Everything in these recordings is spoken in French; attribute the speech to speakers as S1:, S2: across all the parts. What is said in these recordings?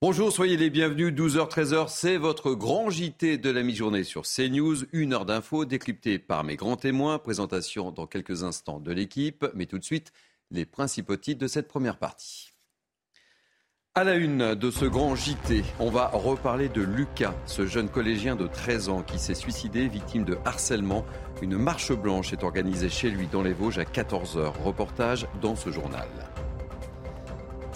S1: Bonjour, soyez les bienvenus. 12h, 13h, c'est votre grand JT de la mi-journée sur CNews. Une heure d'infos décryptée par mes grands témoins. Présentation dans quelques instants de l'équipe. Mais tout de suite, les principaux titres de cette première partie. À la une de ce grand JT, on va reparler de Lucas, ce jeune collégien de 13 ans qui s'est suicidé victime de harcèlement. Une marche blanche est organisée chez lui dans les Vosges à 14h. Reportage dans ce journal.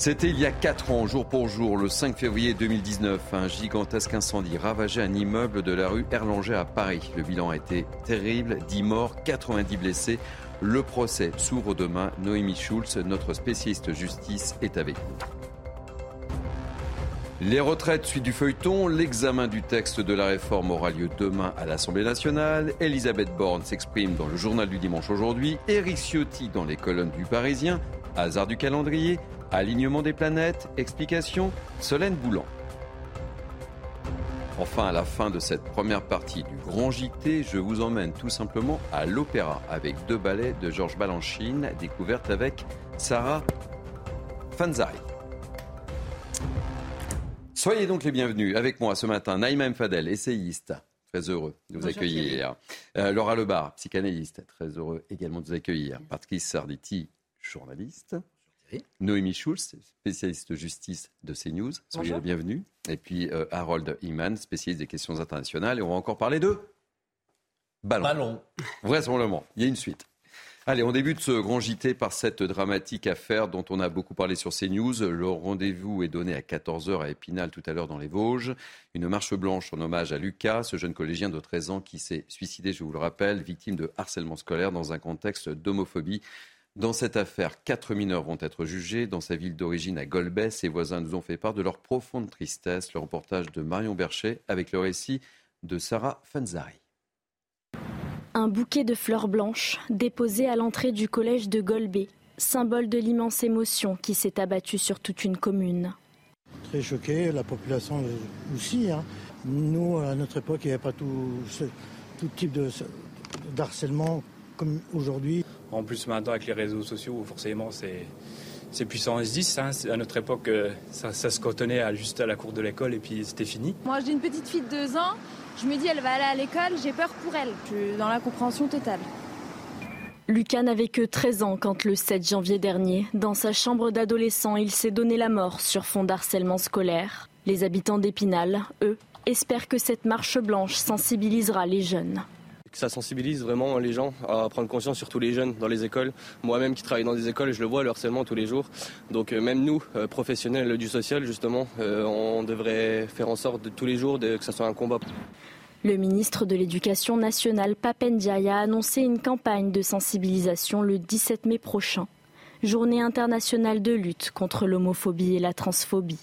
S1: C'était il y a 4 ans, jour pour jour, le 5 février 2019. Un gigantesque incendie ravageait un immeuble de la rue Erlanger à Paris. Le bilan a été terrible 10 morts, 90 blessés. Le procès s'ouvre demain. Noémie Schulz, notre spécialiste justice, est avec nous. Les retraites suite du feuilleton. L'examen du texte de la réforme aura lieu demain à l'Assemblée nationale. Elisabeth Borne s'exprime dans le journal du dimanche aujourd'hui. Éric Ciotti dans les colonnes du Parisien. Hasard du calendrier. Alignement des planètes, explication, Solène Boulan. Enfin, à la fin de cette première partie du Grand JT, je vous emmène tout simplement à l'opéra avec deux ballets de Georges Balanchine, découverte avec Sarah Fanzari. Soyez donc les bienvenus avec moi ce matin, Naïma Mfadel, essayiste. Très heureux de vous accueillir. Euh, Laura Lebar, psychanalyste. Très heureux également de vous accueillir. Patrice Sarditi, journaliste. Noémie Schulz, spécialiste justice de CNews. Soyez la bienvenue. Et puis euh, Harold Iman, spécialiste des questions internationales. Et on va encore parler de ballon.
S2: Ballon.
S1: Vraisemblablement. Il y a une suite. Allez, on débute ce grand JT par cette dramatique affaire dont on a beaucoup parlé sur CNews. Le rendez-vous est donné à 14h à Épinal tout à l'heure dans les Vosges. Une marche blanche en hommage à Lucas, ce jeune collégien de 13 ans qui s'est suicidé, je vous le rappelle, victime de harcèlement scolaire dans un contexte d'homophobie. Dans cette affaire, quatre mineurs vont être jugés. Dans sa ville d'origine à Golbet, ses voisins nous ont fait part de leur profonde tristesse. Le reportage de Marion Bercher avec le récit de Sarah Fanzari.
S3: Un bouquet de fleurs blanches déposé à l'entrée du collège de Golbet, symbole de l'immense émotion qui s'est abattue sur toute une commune.
S4: Très choqué, la population aussi. Hein. Nous, à notre époque, il n'y avait pas tout, tout type de, d'harcèlement comme aujourd'hui.
S5: En plus, maintenant, avec les réseaux sociaux, forcément, c'est, c'est puissant S10. Hein. À notre époque, euh, ça, ça se cantonnait à, juste à la cour de l'école et puis c'était fini.
S6: Moi, j'ai une petite fille de deux ans. Je me dis, elle va aller à l'école, j'ai peur pour elle. Je suis dans la compréhension totale.
S3: Lucas n'avait que 13 ans quand le 7 janvier dernier, dans sa chambre d'adolescent, il s'est donné la mort sur fond d'harcèlement scolaire. Les habitants d'Épinal, eux, espèrent que cette marche blanche sensibilisera les jeunes
S7: que ça sensibilise vraiment les gens à prendre conscience, surtout les jeunes dans les écoles. Moi-même qui travaille dans des écoles, je le vois, le harcèlement tous les jours. Donc euh, même nous, euh, professionnels du social, justement, euh, on devrait faire en sorte de tous les jours que ça soit un combat.
S3: Le ministre de l'Éducation nationale, Papendiaï, a annoncé une campagne de sensibilisation le 17 mai prochain, journée internationale de lutte contre l'homophobie et la transphobie.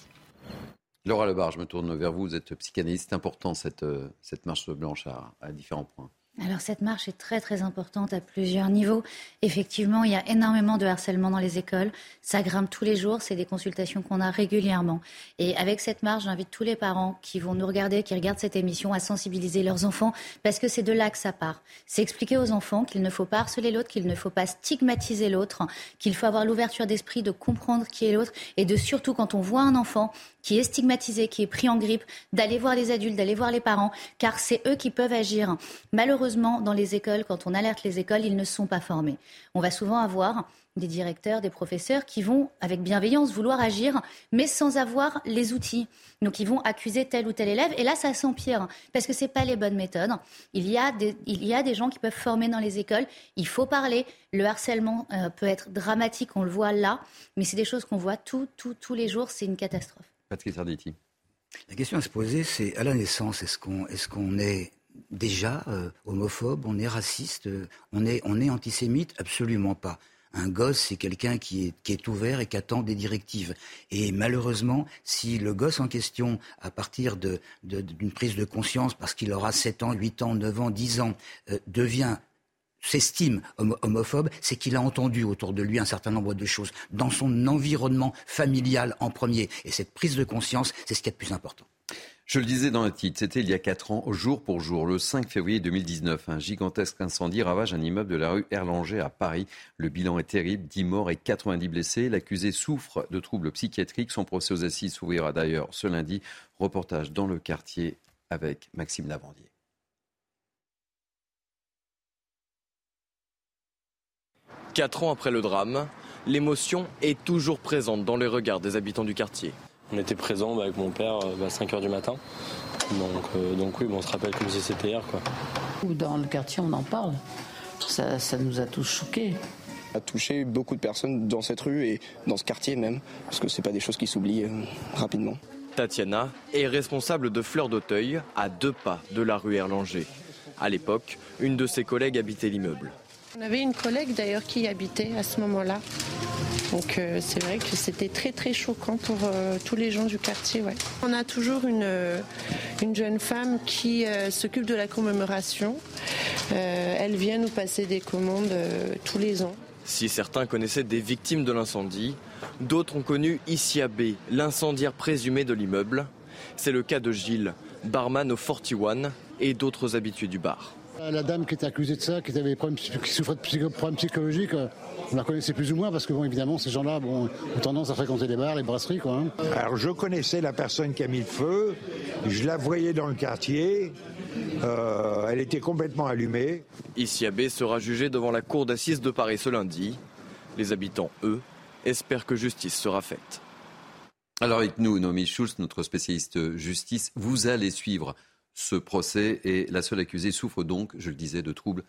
S1: Laura Lebar, je me tourne vers vous. Vous êtes psychanalyste. C'est important cette, cette marche blanche à différents points.
S8: Alors cette marche est très très importante à plusieurs niveaux. Effectivement, il y a énormément de harcèlement dans les écoles. Ça grimpe tous les jours. C'est des consultations qu'on a régulièrement. Et avec cette marche, j'invite tous les parents qui vont nous regarder, qui regardent cette émission, à sensibiliser leurs enfants parce que c'est de là que ça part. C'est expliquer aux enfants qu'il ne faut pas harceler l'autre, qu'il ne faut pas stigmatiser l'autre, qu'il faut avoir l'ouverture d'esprit de comprendre qui est l'autre et de surtout quand on voit un enfant qui est stigmatisé, qui est pris en grippe, d'aller voir les adultes, d'aller voir les parents, car c'est eux qui peuvent agir. Malheureusement, dans les écoles, quand on alerte les écoles, ils ne sont pas formés. On va souvent avoir des directeurs, des professeurs qui vont, avec bienveillance, vouloir agir, mais sans avoir les outils. Donc, ils vont accuser tel ou tel élève, et là, ça s'empire, parce que ce pas les bonnes méthodes. Il y, a des, il y a des gens qui peuvent former dans les écoles, il faut parler. Le harcèlement euh, peut être dramatique, on le voit là, mais c'est des choses qu'on voit tous les jours, c'est une catastrophe.
S1: Patrick Sarditi.
S9: La question à se poser, c'est à la naissance, est-ce qu'on est, qu'on est déjà euh, homophobe, on est raciste, euh, on est, on est antisémite Absolument pas. Un gosse, c'est quelqu'un qui est, qui est ouvert et qui attend des directives. Et malheureusement, si le gosse en question, à partir d'une de, prise de conscience, parce qu'il aura 7 ans, 8 ans, 9 ans, 10 ans, euh, devient s'estime homophobe, c'est qu'il a entendu autour de lui un certain nombre de choses dans son environnement familial en premier. Et cette prise de conscience, c'est ce qui est le plus important.
S1: Je le disais dans le titre, c'était il y a 4 ans, jour pour jour, le 5 février 2019. Un gigantesque incendie ravage un immeuble de la rue Erlanger à Paris. Le bilan est terrible, 10 morts et 90 blessés. L'accusé souffre de troubles psychiatriques. Son procès aux assises s'ouvrira d'ailleurs ce lundi. Reportage dans le quartier avec Maxime Lavandier.
S2: Quatre ans après le drame, l'émotion est toujours présente dans les regards des habitants du quartier.
S10: On était présents bah, avec mon père euh, à 5h du matin. Donc, euh, donc oui, on se rappelle comme si c'était hier. Quoi.
S11: Dans le quartier, on en parle. Ça, nous a tous choqués.
S12: Ça a touché beaucoup de personnes dans cette rue et dans ce quartier même, parce que ce pas des choses qui s'oublient euh, rapidement.
S2: Tatiana est responsable de Fleurs d'Auteuil, à deux pas de la rue Erlanger. À l'époque, une de ses collègues habitait l'immeuble.
S13: On avait une collègue d'ailleurs qui y habitait à ce moment-là. Donc euh, c'est vrai que c'était très très choquant pour euh, tous les gens du quartier. On a toujours une, euh, une jeune femme qui s'occupe de la commémoration. elle vient nous passer des commandes tous les ans.
S2: Si certains connaissaient des victimes de l'incendie, d'autres ont connu Issia B, l'incendiaire présumé de l'immeuble. C'est le cas de Gilles, barman au 41 et d'autres habitués du bar.
S14: La dame qui était accusée de ça, qui, avait qui souffrait de problèmes psychologiques, euh, on la connaissait plus ou moins parce que, bon, évidemment, ces gens-là bon, ont tendance à fréquenter les bars, les brasseries. Quoi, hein.
S15: Alors, je connaissais la personne qui a mis le feu, je la voyais dans le quartier, euh, elle était complètement allumée.
S2: Ici Abbé sera jugé devant la cour d'assises de Paris ce lundi. Les habitants, eux, espèrent que justice sera faite.
S1: Alors avec nous, Noémie Schulz, notre spécialiste justice, vous allez suivre ce procès et la seule accusée souffre donc, je le disais, de troubles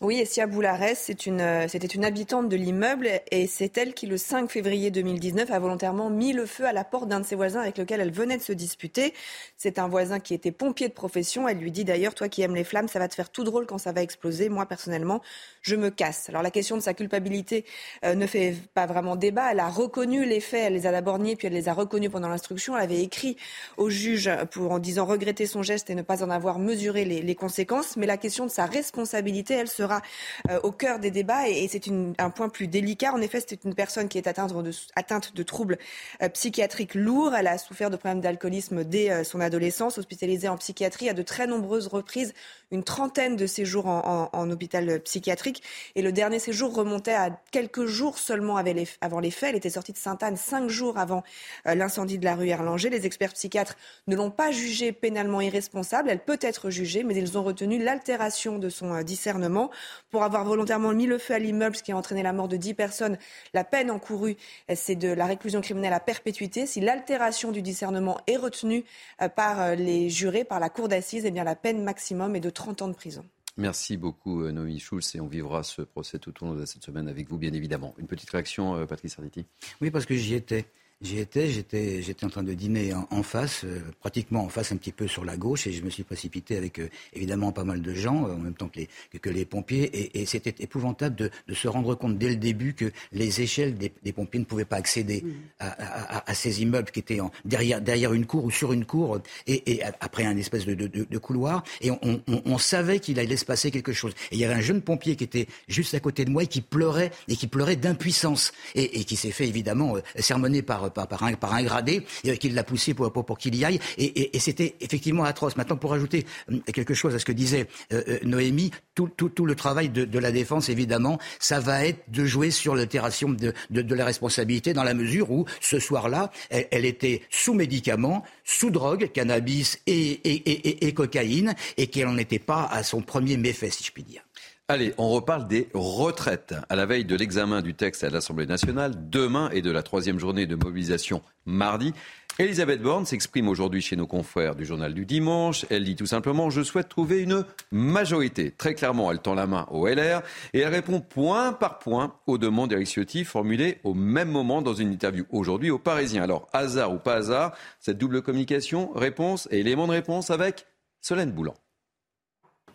S16: Oui, Essia Boularès, euh, c'était une, habitante de l'immeuble et c'est elle qui, le 5 février 2019, a volontairement mis le feu à la porte d'un de ses voisins avec lequel elle venait de se disputer. C'est un voisin qui était pompier de profession. Elle lui dit d'ailleurs, toi qui aimes les flammes, ça va te faire tout drôle quand ça va exploser. Moi, personnellement, je me casse. Alors la question de sa culpabilité euh, ne fait pas vraiment débat. Elle a reconnu les faits, elle les a d'abord niés, puis elle les a reconnus pendant l'instruction. Elle avait écrit au juge pour, en disant regretter son geste et ne pas en avoir mesuré les, les conséquences. Mais la question de sa responsabilité, elle sera euh, au cœur des débats et, c'est un point plus délicat. En effet, c'est une personne qui est atteinte de, troubles euh, psychiatriques lourds. Elle a souffert de problèmes d'alcoolisme dès euh, son adolescence, hospitalisée en psychiatrie à de très nombreuses reprises, une trentaine de séjours en, hôpital psychiatrique. Et le dernier séjour remontait à quelques jours seulement avant les faits. Elle était sortie de Sainte-Anne cinq jours avant l'incendie de la rue Erlanger. Les experts psychiatres ne l'ont pas jugée pénalement irresponsable. Elle peut être jugée, mais ils ont retenu l'altération de son discernement pour avoir volontairement mis le feu à l'immeuble, ce qui a entraîné la mort de 10 personnes. La peine encourue, c'est de la réclusion criminelle à perpétuité. Si l'altération du discernement est retenue euh, par euh, les jurés, par la cour d'assises, eh bien la peine maximum est de 30 ans de prison.
S1: Merci beaucoup, euh, Noémie Schulz, et on vivra ce procès tout au long de cette semaine avec vous, bien évidemment. Une petite réaction, Patrice Arditi?
S9: Oui, parce que j'y étais. J'y étais, j'étais, j'étais en train de dîner en, face, euh, pratiquement en face, un petit peu sur la gauche, et je me suis précipité avec euh, évidemment pas mal de gens, euh, en même temps que les, que, les pompiers, et, et c'était épouvantable de, de, se rendre compte dès le début que les échelles des, des pompiers ne pouvaient pas accéder mmh. à, à, à, ces immeubles qui étaient en, derrière, derrière une cour ou sur une cour, et, et après un espèce de, de, de couloir, et on, on, on savait qu'il allait se passer quelque chose. Et il y avait un jeune pompier qui était juste à côté de moi et qui pleurait, et qui pleurait d'impuissance, et, et qui s'est fait évidemment sermonner par par, un, par un gradé, et qu'il l'a poussé pour, pour, qu'il y aille. Et, c'était effectivement atroce. Maintenant, pour ajouter euh, quelque chose à ce que disait euh, euh, Noémie, tout, tout, tout, le travail de, la défense, évidemment, ça va être de jouer sur l'altération de, de, la responsabilité dans la mesure où, ce soir-là, elle, était sous médicaments, sous drogue, cannabis et, et, et, et cocaïne, et qu'elle n'en était pas à son premier méfait, si je puis dire.
S1: Allez, on reparle des retraites. À la veille de l'examen du texte à l'Assemblée nationale, demain et de la troisième journée de mobilisation mardi, Elisabeth Borne s'exprime aujourd'hui chez nos confrères du journal du dimanche. Elle dit tout simplement Je souhaite trouver une majorité. Très clairement, elle tend la main au LR et elle répond point par point aux demandes d'Eric Ciotti formulées au même moment dans une interview aujourd'hui aux Parisiens. Alors, hasard ou pas hasard, cette double communication, réponse et élément de réponse avec Solène Boulan.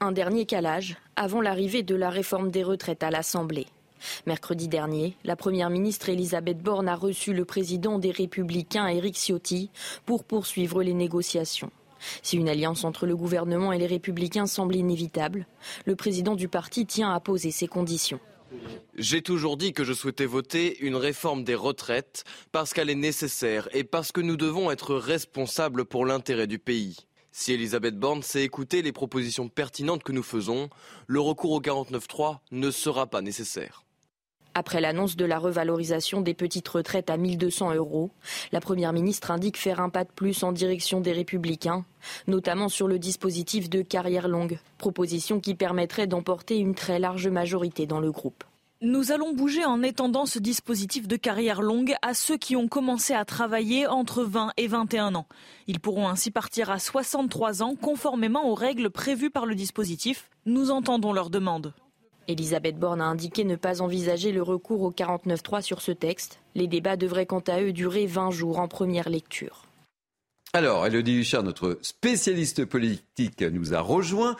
S3: Un dernier calage avant l'arrivée de la réforme des retraites à l'Assemblée. Mercredi dernier, la première ministre Elisabeth Borne a reçu le président des Républicains Éric Ciotti pour poursuivre les négociations. Si une alliance entre le gouvernement et les Républicains semble inévitable, le président du parti tient à poser ses conditions.
S2: J'ai toujours dit que je souhaitais voter une réforme des retraites parce qu'elle est nécessaire et parce que nous devons être responsables pour l'intérêt du pays. Si Elisabeth Borne sait écouter les propositions pertinentes que nous faisons, le recours au 49.3 ne sera pas nécessaire.
S3: Après l'annonce de la revalorisation des petites retraites à 1200 euros, la Première ministre indique faire un pas de plus en direction des républicains, notamment sur le dispositif de carrière longue, proposition qui permettrait d'emporter une très large majorité dans le groupe.
S17: Nous allons bouger en étendant ce dispositif de carrière longue à ceux qui ont commencé à travailler entre 20 et 21 ans. Ils pourront ainsi partir à 63 ans conformément aux règles prévues par le dispositif. Nous entendons leurs demandes.
S3: Elisabeth Borne a indiqué ne pas envisager le recours au 49.3 sur ce texte. Les débats devraient quant à eux durer 20 jours en première lecture.
S1: Alors, Elodie Huchard, notre spécialiste politique, nous a rejoint.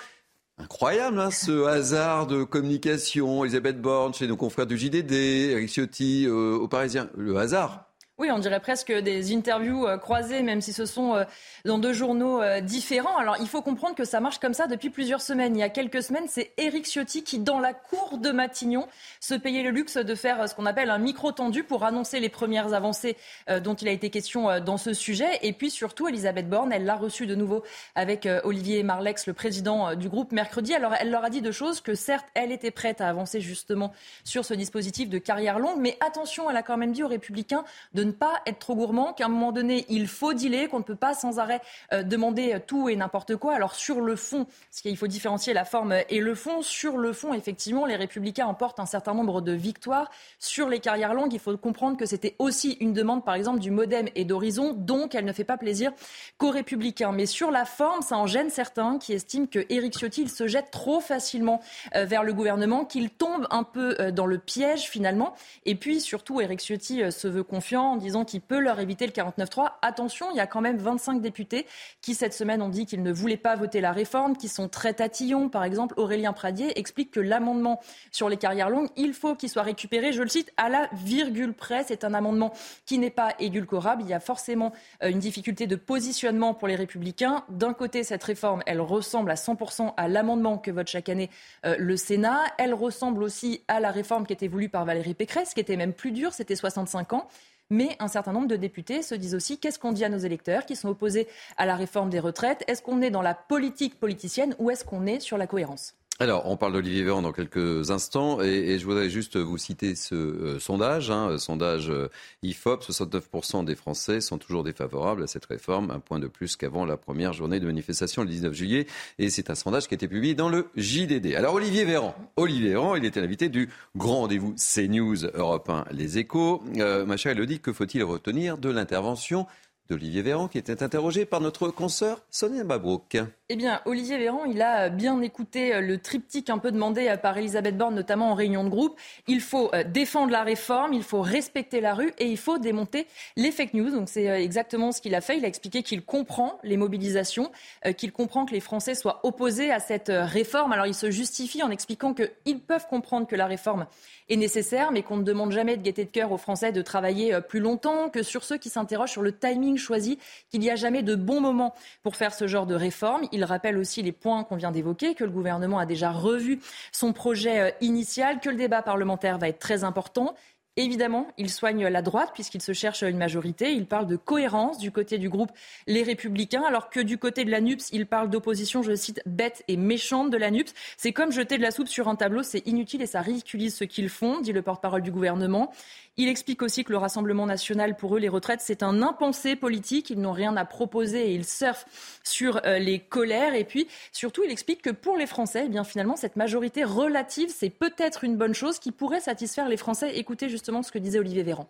S1: Incroyable, hein, ce hasard de communication. Elisabeth Borne chez nos confrères du JDD, Eric Ciotti euh, au Parisien. Le hasard
S18: oui, on dirait presque des interviews euh, croisées, même si ce sont euh, dans deux journaux euh, différents. Alors, il faut comprendre que ça marche comme ça depuis plusieurs semaines. Il y a quelques semaines, c'est Éric Ciotti qui, dans la cour de Matignon, se payait le luxe de faire ce qu'on appelle un micro tendu pour annoncer les premières avancées dont il a été question dans ce sujet. Et puis surtout, Elisabeth Borne, elle l'a reçu de nouveau avec Olivier Marlex, le président du groupe, mercredi. Alors, elle leur a dit deux choses, que certes, elle était prête à avancer justement sur ce dispositif de carrière longue, mais attention, elle a quand même dit aux Républicains de ne pas être trop gourmand, qu'à un moment donné, il faut dealer, qu'on ne peut pas sans arrêt euh, demander tout et n'importe quoi. Alors sur le fond, parce qu'il faut différencier la forme et le fond, sur le fond, effectivement, les républicains emportent un certain nombre de victoires. Sur les carrières longues, il faut comprendre que c'était aussi une demande, par exemple, du Modem et d'Horizon, donc elle ne fait pas plaisir qu'aux républicains. Mais sur la forme, ça en gêne certains qui estiment que Éric Ciotti se jette trop facilement euh, vers le gouvernement, qu'il tombe un peu euh, dans le piège finalement. Et puis surtout, Éric Ciotti se veut confiant disant qu'il peut leur éviter le 49-3. Attention, il y a quand même 25 députés qui, cette semaine, ont dit qu'ils ne voulaient pas voter la réforme, qui sont très tatillons. Par exemple, Aurélien Pradier explique que l'amendement sur les carrières longues, il faut qu'il soit récupéré, je le cite, à la virgule près. C'est un amendement qui n'est pas édulcorable. Il y a forcément euh, une difficulté de positionnement pour les républicains. D'un côté, cette réforme, elle ressemble à 100% à l'amendement que vote chaque année euh, le Sénat. Elle ressemble aussi à la réforme qui était voulue par Valérie Pécresse, qui était même plus dure, c'était 65 ans. Mais un certain nombre de députés se disent aussi qu'est-ce qu'on dit à nos électeurs qui sont opposés à la réforme des retraites? Est-ce qu'on est dans la politique politicienne ou est-ce qu'on est sur la cohérence?
S1: Alors, on parle d'Olivier Véran dans quelques instants, et, je voudrais juste vous citer ce euh, sondage, hein, euh, sondage euh, IFOP, 69% des Français sont toujours défavorables à cette réforme, un point de plus qu'avant la première journée de manifestation le 19 juillet, et c'est un sondage qui a été publié dans le JDD. Alors, Olivier Véran, Olivier Véran, il était l'invité du grand rendez-vous CNews Europe 1 Les Échos. ma chère Elodie, que faut-il retenir de l'intervention d'Olivier Véran, qui était interrogé par notre consoeur Sonia Babrouk.
S18: Eh bien, Olivier Véran, il a bien écouté euh, le triptyque un peu demandé euh, par Elisabeth Borne, notamment en réunion de groupe. Il faut euh, défendre la réforme, il faut respecter la rue et il faut démonter les fake news. C'est exactement ce qu'il a fait. Il a expliqué qu'il comprend les mobilisations, qu'il comprend que les Français soient opposés à cette réforme. Alors, il se justifie en expliquant qu'ils peuvent comprendre que la réforme est nécessaire, mais qu'on ne demande jamais de gaieté de cœur aux Français de travailler plus longtemps, que sur ceux qui s'interrogent sur le timing choisi, qu'il n'y a jamais de bon moment pour faire ce genre de réforme. Il rappelle aussi les points qu'on vient d'évoquer, que le gouvernement a déjà revu son projet euh, initial, que le débat parlementaire va être très important. Évidemment, il soigne la droite puisqu'il se cherche une majorité. Il parle de cohérence du côté du groupe Les Républicains, alors que du côté de la NUPS, il parle d'opposition, je cite, bête et méchante de la NUPS. C'est comme jeter de la soupe sur un tableau, c'est inutile et ça ridiculise ce qu'ils font, dit le porte-parole du gouvernement. Il explique aussi que le Rassemblement national, pour eux, les retraites, c'est un impensé politique. Ils n'ont rien à proposer et ils surfent sur euh, les colères. Et puis, surtout, il explique que pour les Français, eh bien, finalement, cette majorité relative, c'est peut-être une bonne chose qui pourrait satisfaire les Français. Écoutez justement ce que disait Olivier Véran.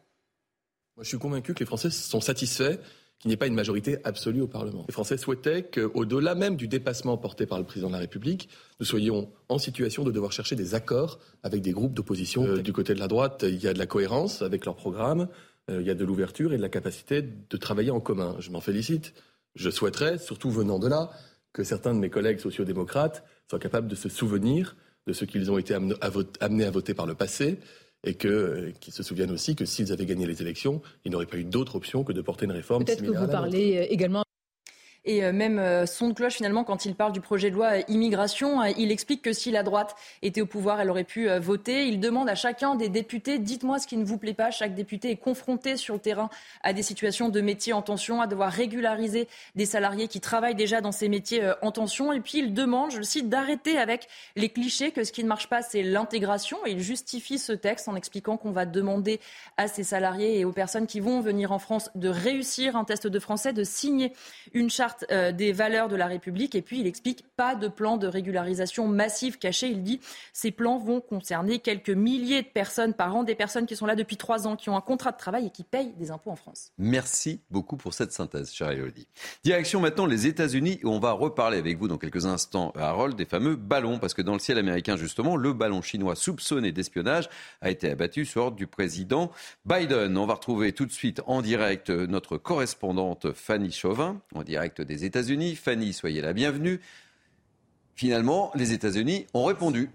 S19: Moi, je suis convaincu que les Français sont satisfaits qu'il n'y ait pas une majorité absolue au Parlement. Les Français souhaitaient qu'au-delà même du dépassement porté par le président de la République, nous soyons en situation de devoir chercher des accords avec des groupes d'opposition. Euh, du côté de la droite, il y a de la cohérence avec leur programme, euh, il y a de l'ouverture et de la capacité de travailler en commun. Je m'en félicite. Je souhaiterais, surtout venant de là, que certains de mes collègues sociodémocrates soient capables de se souvenir de ce qu'ils ont été amenés à voter par le passé et que qu'ils se souviennent aussi que s'ils avaient gagné les élections, ils n'auraient pas eu d'autre option que de porter une réforme.
S20: Peut-être que vous parlez également
S18: et euh, même euh, son de cloche, finalement, quand il parle du projet de loi euh, immigration, il explique que si la droite était au pouvoir, elle aurait pu voter. Il demande à chacun des députés, dites-moi ce qui ne vous plaît pas. Chaque député est confronté sur le terrain à des situations de métiers en tension, à devoir régulariser des salariés qui travaillent déjà dans ces métiers en tension. Et puis il demande, je le cite, d'arrêter avec les clichés que ce qui ne marche pas, c'est l'intégration. Il justifie ce texte en expliquant qu'on va demander à ces salariés et aux personnes qui vont venir en France de réussir un test de français, de signer une charte euh, des valeurs de la République. Et puis, il explique pas de plan de régularisation massif caché. Il dit ces plans vont concerner quelques milliers de personnes par an, des personnes qui sont là depuis trois ans, qui ont un contrat de travail et qui payent des impôts en France.
S1: Merci beaucoup pour cette synthèse, chère Elodie. Direction maintenant les États-Unis, où on va reparler avec vous dans quelques instants, Harold, des fameux ballons, parce que dans le ciel américain, justement, le ballon chinois soupçonné d'espionnage a été abattu sur ordre du président Biden. On va retrouver tout de suite en direct notre correspondante Fanny Chauvin, en direct des États-Unis. Fanny, soyez la bienvenue. Finalement, les États-Unis ont répondu.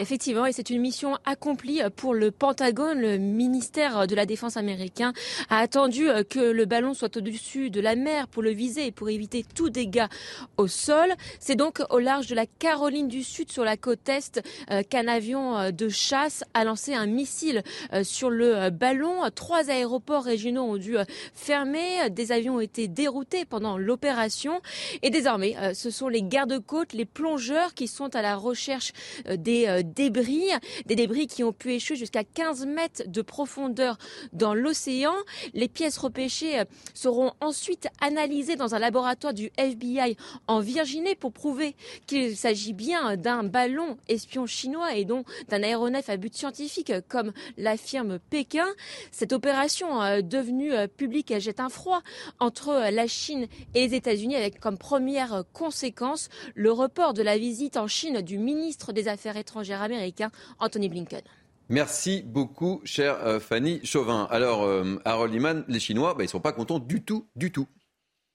S21: Effectivement, et c'est une mission accomplie pour le Pentagone. Le ministère de la Défense américain a attendu que le ballon soit au-dessus de la mer pour le viser et pour éviter tout dégât au sol. C'est donc au large de la Caroline du Sud, sur la côte est, euh, qu'un avion euh, de chasse a lancé un missile euh, sur le ballon. Trois aéroports régionaux ont dû fermer. Des avions ont été déroutés pendant l'opération. Et désormais, ce sont les gardes-côtes, les plongeurs qui sont à la recherche des débris, des débris qui ont pu échouer jusqu'à 15 mètres de profondeur dans l'océan. Les pièces repêchées euh, seront ensuite analysées dans un laboratoire du FBI en Virginie pour prouver qu'il s'agit bien d'un ballon espion chinois et donc d'un aéronef à but scientifique comme l'affirme Pékin. Cette opération euh, devenue euh, publique jette un froid entre la Chine et les États-Unis avec comme première conséquence le report de la visite en Chine du ministre des Affaires étrangères américain Anthony Blinken.
S1: Merci beaucoup, chère euh, Fanny Chauvin. Alors, euh, Harold Liman, les Chinois, bah, ils ne sont pas contents du tout, du tout.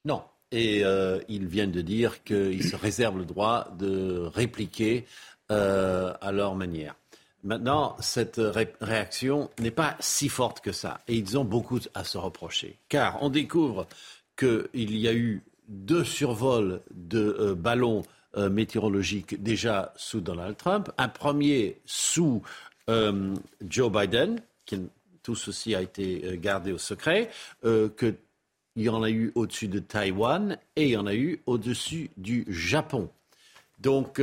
S22: Non. Et euh, ils viennent de dire qu'ils se réservent le droit de répliquer à leur manière. Maintenant, cette réaction n'est pas si forte que ça. Et ils ont beaucoup à se reprocher. Car on découvre qu'il y a eu deux survols de ballons euh, météorologique déjà sous Donald Trump, un premier sous euh, Joe Biden, qui, tout ceci a été euh, gardé au secret, qu'il y en a eu au-dessus de Taïwan et il y en a eu au-dessus du Japon. Donc,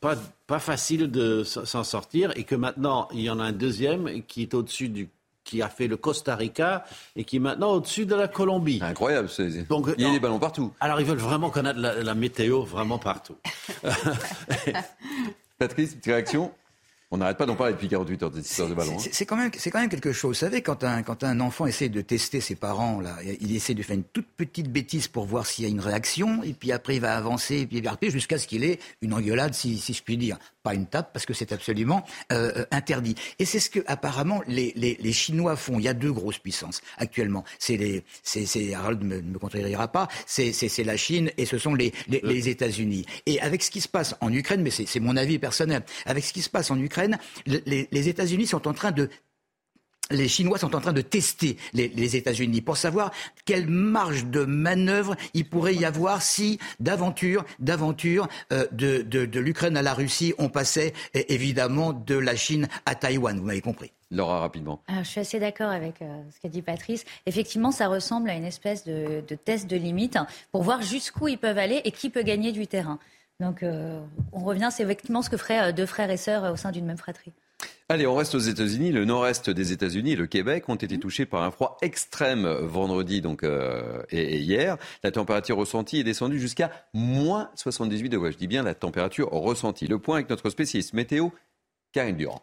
S22: pas, pas facile de s'en sortir et que maintenant, il y en a un deuxième qui est au-dessus du qui a fait le Costa Rica et qui est maintenant au-dessus de la Colombie.
S1: Incroyable. Donc, il y a des ballons partout.
S22: Alors ils veulent vraiment connaître la, météo vraiment partout.
S1: Patrice, petite réaction on n'arrête pas d'en parler depuis 48 heures, des histoires de ballons.
S9: Hein. C'est quand, même, quand même quelque chose. Vous savez, quand un, quand un enfant essaie de tester ses parents, là, il essaie de faire une toute petite bêtise pour voir s'il y a une réaction, et puis après il va avancer, et puis jusqu'à ce qu'il ait une engueulade, si, si je puis dire pas une tape, parce que c'est absolument euh, euh, interdit. Et c'est ce que apparemment les, les, les, Chinois font. Il y a deux grosses puissances actuellement. C'est les, c'est, Harold ne me, me pas. C'est, c'est, la Chine et ce sont les, les, les États-Unis. Et avec ce qui se passe en Ukraine, mais c'est, c'est mon avis personnel, avec ce qui se passe en Ukraine, les, les États-Unis sont en train de les Chinois sont en train de tester les, États-Unis pour savoir quelle marge de manœuvre il pourrait y avoir si d'aventure, d'aventure euh, de, de, l'Ukraine à la Russie, on passait évidemment de la Chine à Taïwan. Vous m'avez compris.
S1: Laura, rapidement.
S8: je suis assez d'accord avec euh, ce qu'a dit Patrice. Effectivement, ça ressemble à une espèce de, test de limite pour voir jusqu'où ils peuvent aller et qui peut gagner du terrain. Donc, euh, on revient, c'est effectivement ce que feraient deux frères et sœurs au sein d'une même fratrie.
S1: Allez, on reste aux États-Unis. Le nord-est des États-Unis et le Québec ont été touchés par un froid extrême vendredi donc, euh, et, hier. La température ressentie est descendue jusqu'à moins 78 degrés. Je dis bien la température ressentie. Le point avec notre spécialiste météo, Karine Durand.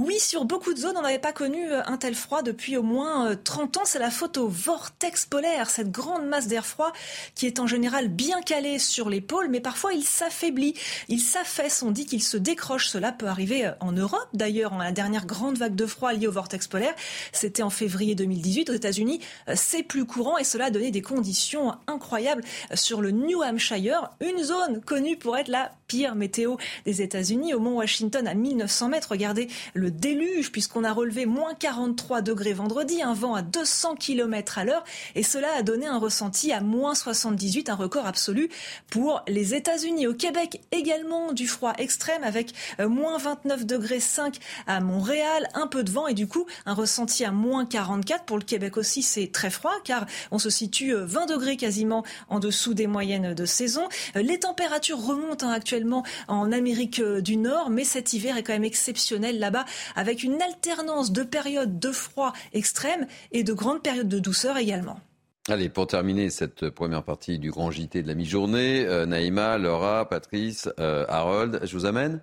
S23: Oui, sur beaucoup de zones, on n'avait pas connu euh, un tel froid depuis au moins 30 euh, ans. C'est la photo vortex polaire, cette grande masse d'air froid qui est en général bien calée sur les pôles, mais parfois il s'affaiblit, il s'affaisse, on dit qu'il se décroche. Cela peut arriver euh, en Europe d'ailleurs, la dernière grande vague de froid liée au vortex polaire, c'était en février 2018 aux États-Unis. C'est plus courant et cela a donné des conditions incroyables sur le New Hampshire, une zone connue pour être la pire météo des États-Unis, au mont Washington à 1900 mètres. Regardez le déluge puisqu'on a relevé moins 43 degrés vendredi, un vent à 200 km à l'heure et cela a donné un ressenti à moins 78, un record absolu pour les États-Unis. Au Québec également du froid extrême avec euh, moins 29 degrés 5 à Montréal, un peu de vent et du coup un ressenti à moins 44. Pour le Québec aussi c'est très froid car on se situe 20 euh, degrés quasiment en dessous des moyennes de saison. Euh, les températures remontent hein, actuellement en Amérique du Nord mais cet hiver est quand même exceptionnel là-bas avec une alternance de périodes de froid extrême et de grandes périodes de douceur également.
S1: Allez, pour terminer cette première partie du grand JT de la mi-journée, euh, Naïma, Laura, Patrice, euh, Harold, je vous amène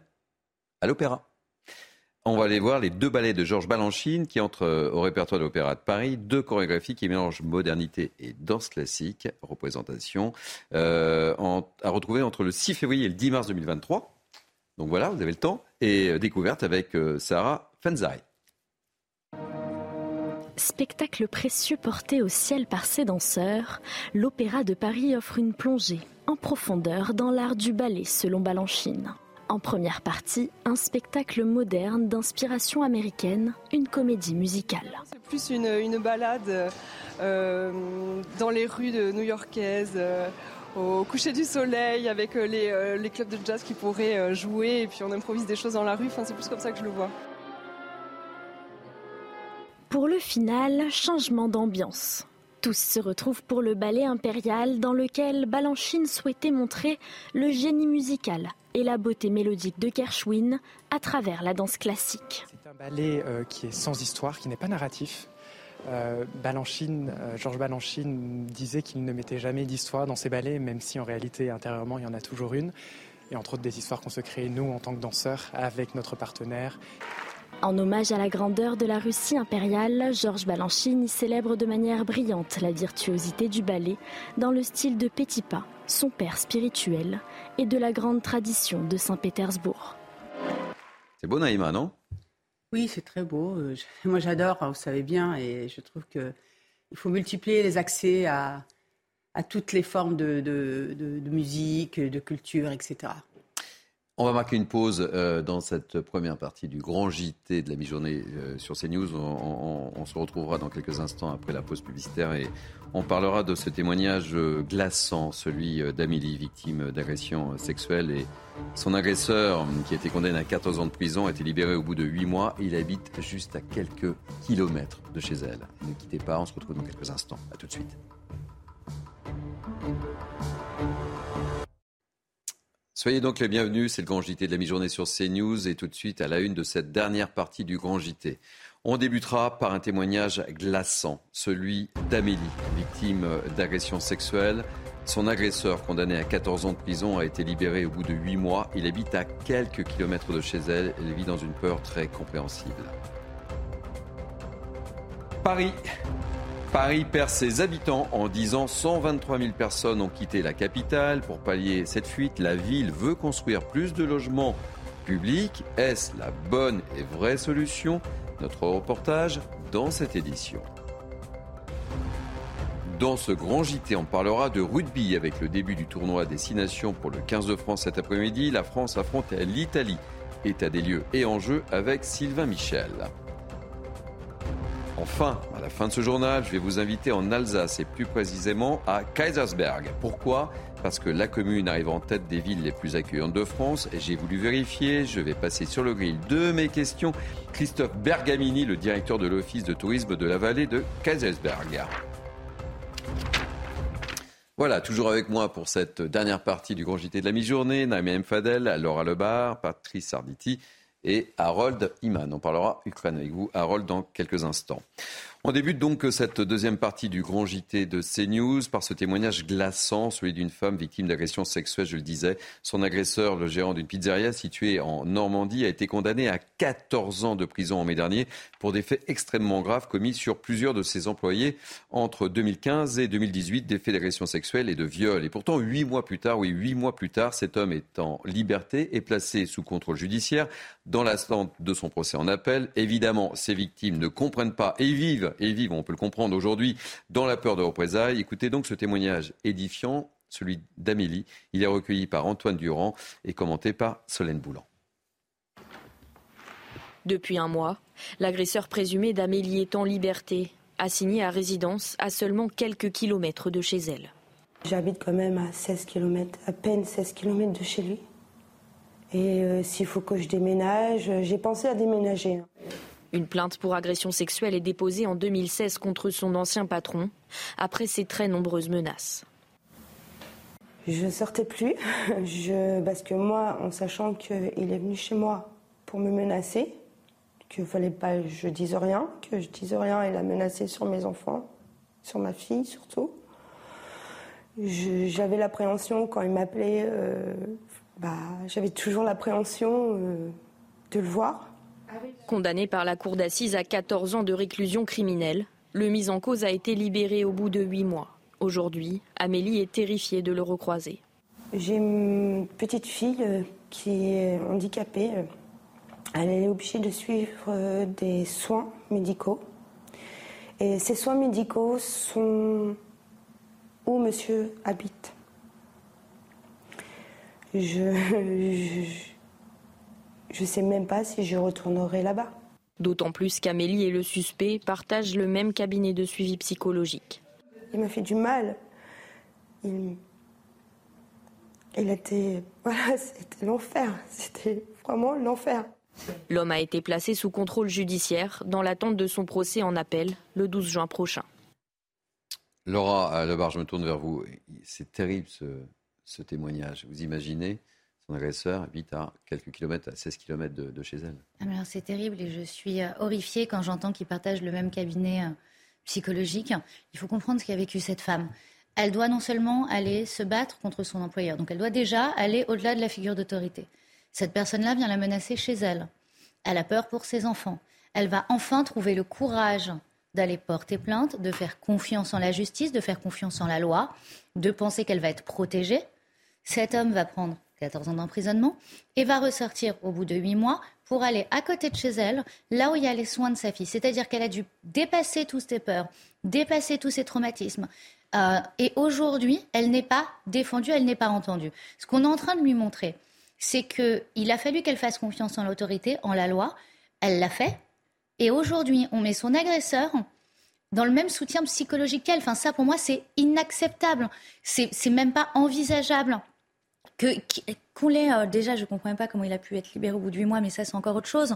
S1: à l'opéra. On va aller voir les deux ballets de Georges Balanchine qui entrent euh, au répertoire de l'Opéra de Paris, deux chorégraphies qui mélangent modernité et danse classique, représentation, à retrouver entre le 6 février et le 10 mars 2023. Donc voilà, vous avez le temps. Et euh, découverte avec euh, Sarah Fenzari.
S3: Spectacle précieux porté au ciel par ses danseurs, l'Opéra de Paris offre une plongée en profondeur dans l'art du ballet selon Balanchine. En première partie, un spectacle moderne d'inspiration américaine, une comédie musicale.
S24: C'est plus une, balade euh, dans les rues de new-yorkaises au coucher du soleil avec euh, euh, les, clubs de jazz qui pourraient euh, jouer et puis on improvise des choses dans la rue. Enfin, c'est plus comme ça que je le vois.
S3: Pour le final, changement d'ambiance. Tous se retrouvent pour le ballet impérial dans lequel Balanchine souhaitait montrer le génie musical et la beauté mélodique de Gershwin à travers la danse classique.
S20: C'est un ballet qui est sans histoire, qui n'est pas narratif, euh, Balanchine, euh, Georges Balanchine disait qu'il ne mettait jamais d'histoire dans ses ballets, même si en réalité intérieurement il y en a toujours une. Et entre autres des histoires qu'on se crée nous en tant que danseurs avec notre partenaire.
S3: En hommage à la grandeur de la Russie impériale, Georges Balanchine y célèbre de manière brillante la virtuosité du ballet dans le style de Petipa, son père spirituel, et de la grande tradition de Saint-Pétersbourg.
S1: C'est beau Naïma, non?
S25: Oui, c'est très beau. Euh, moi, j'adore, vous savez bien, et je trouve qu'il faut multiplier les accès à, toutes les formes de, de, musique, de culture, etc.
S1: On va marquer une pause euh, dans cette première partie du grand JT de la mi-journée euh, sur CNews. On, on, se retrouvera dans quelques instants après la pause publicitaire et on parlera de ce témoignage euh, glaçant, celui d'Amélie, victime d'agression sexuelle. Et son agresseur, qui a été condamné à 14 ans de prison, a été libéré au bout de 8 mois. Il habite juste à quelques kilomètres de chez elle. Ne quittez pas, on se retrouve dans quelques instants. A tout de suite. Soyez donc les bienvenus, c'est le Grand JT de la mi-journée sur CNews et tout de suite à la une de cette dernière partie du Grand JT. On débutera par un témoignage glaçant, celui d'Amélie, victime d'agression sexuelle. Son agresseur, condamné à 14 ans de prison, a été libéré au bout de 8 mois. Il habite à quelques kilomètres de chez elle. Elle vit dans une peur très compréhensible. Paris. Paris perd ses habitants en disant 123 000 personnes ont quitté la capitale. Pour pallier cette fuite, la ville veut construire plus de logements publics. Est-ce la bonne et vraie solution? Notre reportage dans cette édition. Dans ce grand JT, on parlera de rugby avec le début du tournoi des Nations pour le 15 de France cet après-midi. La France affronte l'Italie. État des lieux et enjeux avec Sylvain Michel. Enfin, à la fin de ce journal, je vais vous inviter en Alsace et plus précisément à Kaisersberg. Pourquoi? Parce que la commune arrive en tête des villes les plus accueillantes de France. J'ai voulu vérifier, je vais passer sur le grill de mes questions. Christophe Bergamini, le directeur de l'Office de tourisme de la vallée de Kaisersberg. Voilà, toujours avec moi pour cette dernière partie du Grand JT de la mi-journée. Naïma Mfadel, Laura Lebar, Patrice Sarditi et Harold Iman. On parlera Ukraine avec vous, Harold, dans quelques instants. On débute donc cette deuxième partie du grand JT de CNews par ce témoignage glaçant, celui d'une femme victime d'agression sexuelle, je le disais. Son agresseur, le gérant d'une pizzeria située en Normandie, a été condamné à 14 ans de prison en mai dernier pour des faits extrêmement graves commis sur plusieurs de ses employés entre 2015 et 2018, des faits d'agression sexuelle et de viol. Et pourtant, huit mois plus tard, oui, huit mois plus tard, cet homme est en liberté et placé sous contrôle judiciaire dans l'attente de son procès en appel. Évidemment, ces victimes ne comprennent pas et vivent et vivent, on peut le comprendre aujourd'hui, dans la peur de représailles. Écoutez donc ce témoignage édifiant, celui d'Amélie. Il est recueilli par Antoine Durand et commenté par Solène Boulan.
S3: Depuis un mois, l'agresseur présumé d'Amélie est en liberté, assigné à résidence à seulement quelques kilomètres de chez elle.
S26: J'habite quand même à 16 km, à peine 16 km de chez lui. Et euh, s'il faut que je déménage, j'ai pensé à déménager.
S3: Une plainte pour agression sexuelle est déposée en 2016 contre son ancien patron, après ses très nombreuses menaces.
S26: Je ne sortais plus, je, parce que moi, en sachant qu'il est venu chez moi pour me menacer, qu'il ne fallait pas que je dise rien, que je dise rien, il a menacé sur mes enfants, sur ma fille surtout. J'avais l'appréhension quand il m'appelait, euh, bah, j'avais toujours l'appréhension euh, de le voir.
S3: Condamné par la cour d'assises à 14 ans de réclusion criminelle, le mis en cause a été libéré au bout de 8 mois. Aujourd'hui, Amélie est terrifiée de le recroiser.
S26: J'ai une petite fille euh, qui est handicapée. Elle est obligée de suivre euh, des soins médicaux. Et ces soins médicaux sont où monsieur habite? Je sais même pas si je retournerai là-bas.
S3: D'autant plus qu'Amélie et le suspect partagent le même cabinet de suivi psychologique.
S26: Il m'a fait du mal. Il, il était. Voilà, c'était l'enfer. C'était vraiment l'enfer.
S3: L'homme a été placé sous contrôle judiciaire dans l'attente de son procès en appel le 12 juin prochain.
S1: Laura Lebar, je me tourne vers vous. C'est terrible ce, ce témoignage. Vous imaginez son agresseur habite à quelques kilomètres, à 16 kilomètres de, chez elle.
S8: Ah, c'est terrible et je suis euh, horrifiée quand j'entends qu'ils partagent le même cabinet euh, psychologique. Il faut comprendre ce qu'a vécu cette femme. Elle doit non seulement aller se battre contre son employeur, donc elle doit déjà aller au-delà de la figure d'autorité. Cette personne-là vient la menacer chez elle. Elle a peur pour ses enfants. Elle va enfin trouver le courage d'aller porter plainte, de faire confiance en la justice, de faire confiance en la loi, de penser qu'elle va être protégée. Cet homme va prendre 14 ans d'emprisonnement, et va ressortir au bout de 8 mois pour aller à côté de chez elle, là où il y a les soins de sa fille. C'est-à-dire qu'elle a dû dépasser tous ses peurs, dépasser tous ses traumatismes. Euh, et aujourd'hui, elle n'est pas défendue, elle n'est pas entendue. Ce qu'on est en train de lui montrer, c'est qu'il a fallu qu'elle fasse confiance en l'autorité, en la loi. Elle l'a fait. Et aujourd'hui, on met son agresseur dans le même soutien psychologique qu'elle. Enfin, ça, pour moi, c'est inacceptable. C'est même pas envisageable que qu'on l'ait euh, déjà, je ne comprends pas comment il a pu être libéré au bout de huit mois, mais ça c'est encore autre chose.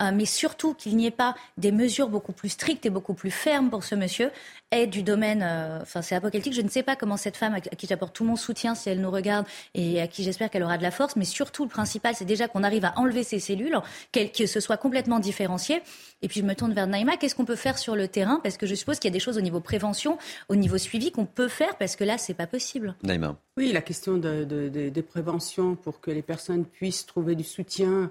S8: Euh, mais surtout qu'il n'y ait pas des mesures beaucoup plus strictes et beaucoup plus fermes pour ce monsieur est du domaine, euh, enfin c'est apocalyptique. Je ne sais pas comment cette femme, à qui j'apporte tout mon soutien si elle nous regarde et à qui j'espère qu'elle aura de la force, mais surtout le principal, c'est déjà qu'on arrive à enlever ces cellules, que ce soit complètement différencié. Et puis je me tourne vers Naïma, qu'est-ce qu'on peut faire sur le terrain? Parce que je suppose qu'il y a des choses au niveau prévention, au niveau suivi qu'on peut faire, parce que là, c'est pas possible.
S1: Naïma.
S25: Oui, la question de, des préventions pour que les personnes puissent trouver du soutien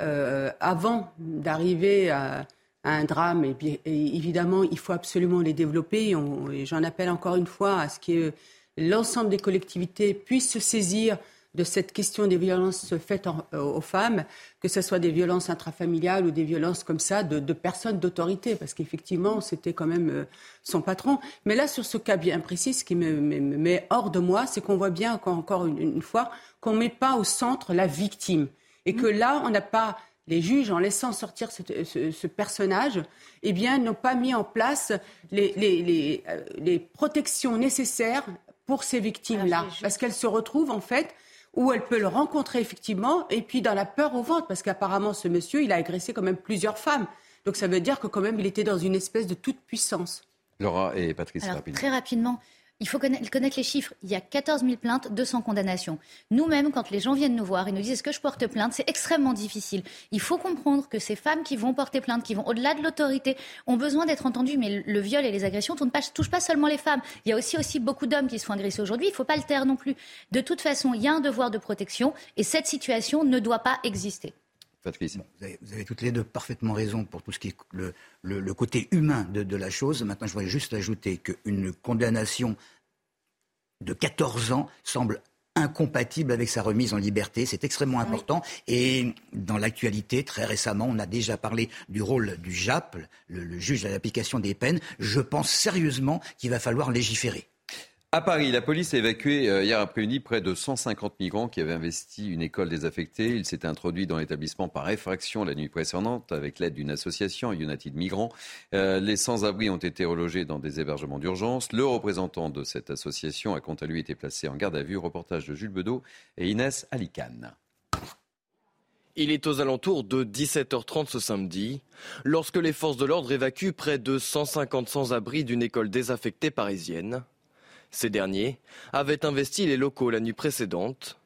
S25: euh, avant d'arriver à, un drame. Et, évidemment, il faut absolument les développer. et j'en appelle encore une fois à ce que l'ensemble des collectivités puissent se saisir de cette question des violences faites euh, aux femmes, que ce soit des violences intrafamiliales ou des violences comme ça de, personnes d'autorité, parce qu'effectivement, c'était quand même euh, son patron. Mais là, sur ce cas bien précis, ce qui me, met hors de moi, c'est qu'on voit bien, encore une fois, qu'on ne met pas au centre la victime. Et que là, on n'a pas les juges, en laissant sortir ce, personnage, eh bien, n'ont pas mis en place les, les, euh, les, protections nécessaires pour ces victimes-là. Parce qu'elles se retrouvent, en fait, où elle peut le rencontrer effectivement, et puis dans la peur au ventre, parce qu'apparemment, ce monsieur, il a agressé quand même plusieurs femmes. Donc ça veut dire que quand même, il était dans une espèce de toute puissance.
S1: Laura et Patrice,
S8: très rapidement, il faut connaître les chiffres. Il y a 14 000 plaintes, 200 condamnations. Nous-mêmes, quand les gens viennent nous voir et nous disent est-ce que je porte plainte, c'est extrêmement difficile. Il faut comprendre que ces femmes qui vont porter plainte, qui vont au-delà de l'autorité, ont besoin d'être entendues. Mais le viol et les agressions ne touchent pas seulement les femmes. Il y a aussi, aussi beaucoup d'hommes qui se font agresser aujourd'hui. Il ne faut pas le taire non plus. De toute façon, il y a un devoir de protection et cette situation ne doit pas exister.
S9: Vous, avez, toutes les deux parfaitement raison pour tout ce qui est le, côté humain de, la chose. Maintenant, je voudrais juste ajouter qu'une condamnation de 14 ans semble incompatible avec sa remise en liberté. C'est extrêmement important. Et dans l'actualité, très récemment, on a déjà parlé du rôle du JAP, le juge à l'application des peines. Je pense sérieusement qu'il va falloir légiférer.
S1: À Paris, la police a évacué euh, hier après-midi près de 150 migrants qui avaient investi une école désaffectée. Ils s'étaient introduits dans l'établissement par effraction la nuit précédente avec l'aide d'une association, United Migrants. Euh, les sans-abri ont été relogés dans des hébergements d'urgence. Le représentant de cette association a quant à lui été placé en garde à vue. Reportage de Jules Bedeau et Inès Alicane.
S2: Il est aux alentours de 17h30 ce samedi, lorsque les forces de l'ordre évacuent près de 150 sans-abri d'une école désaffectée parisienne. Ces derniers avaient investi les locaux la nuit précédente.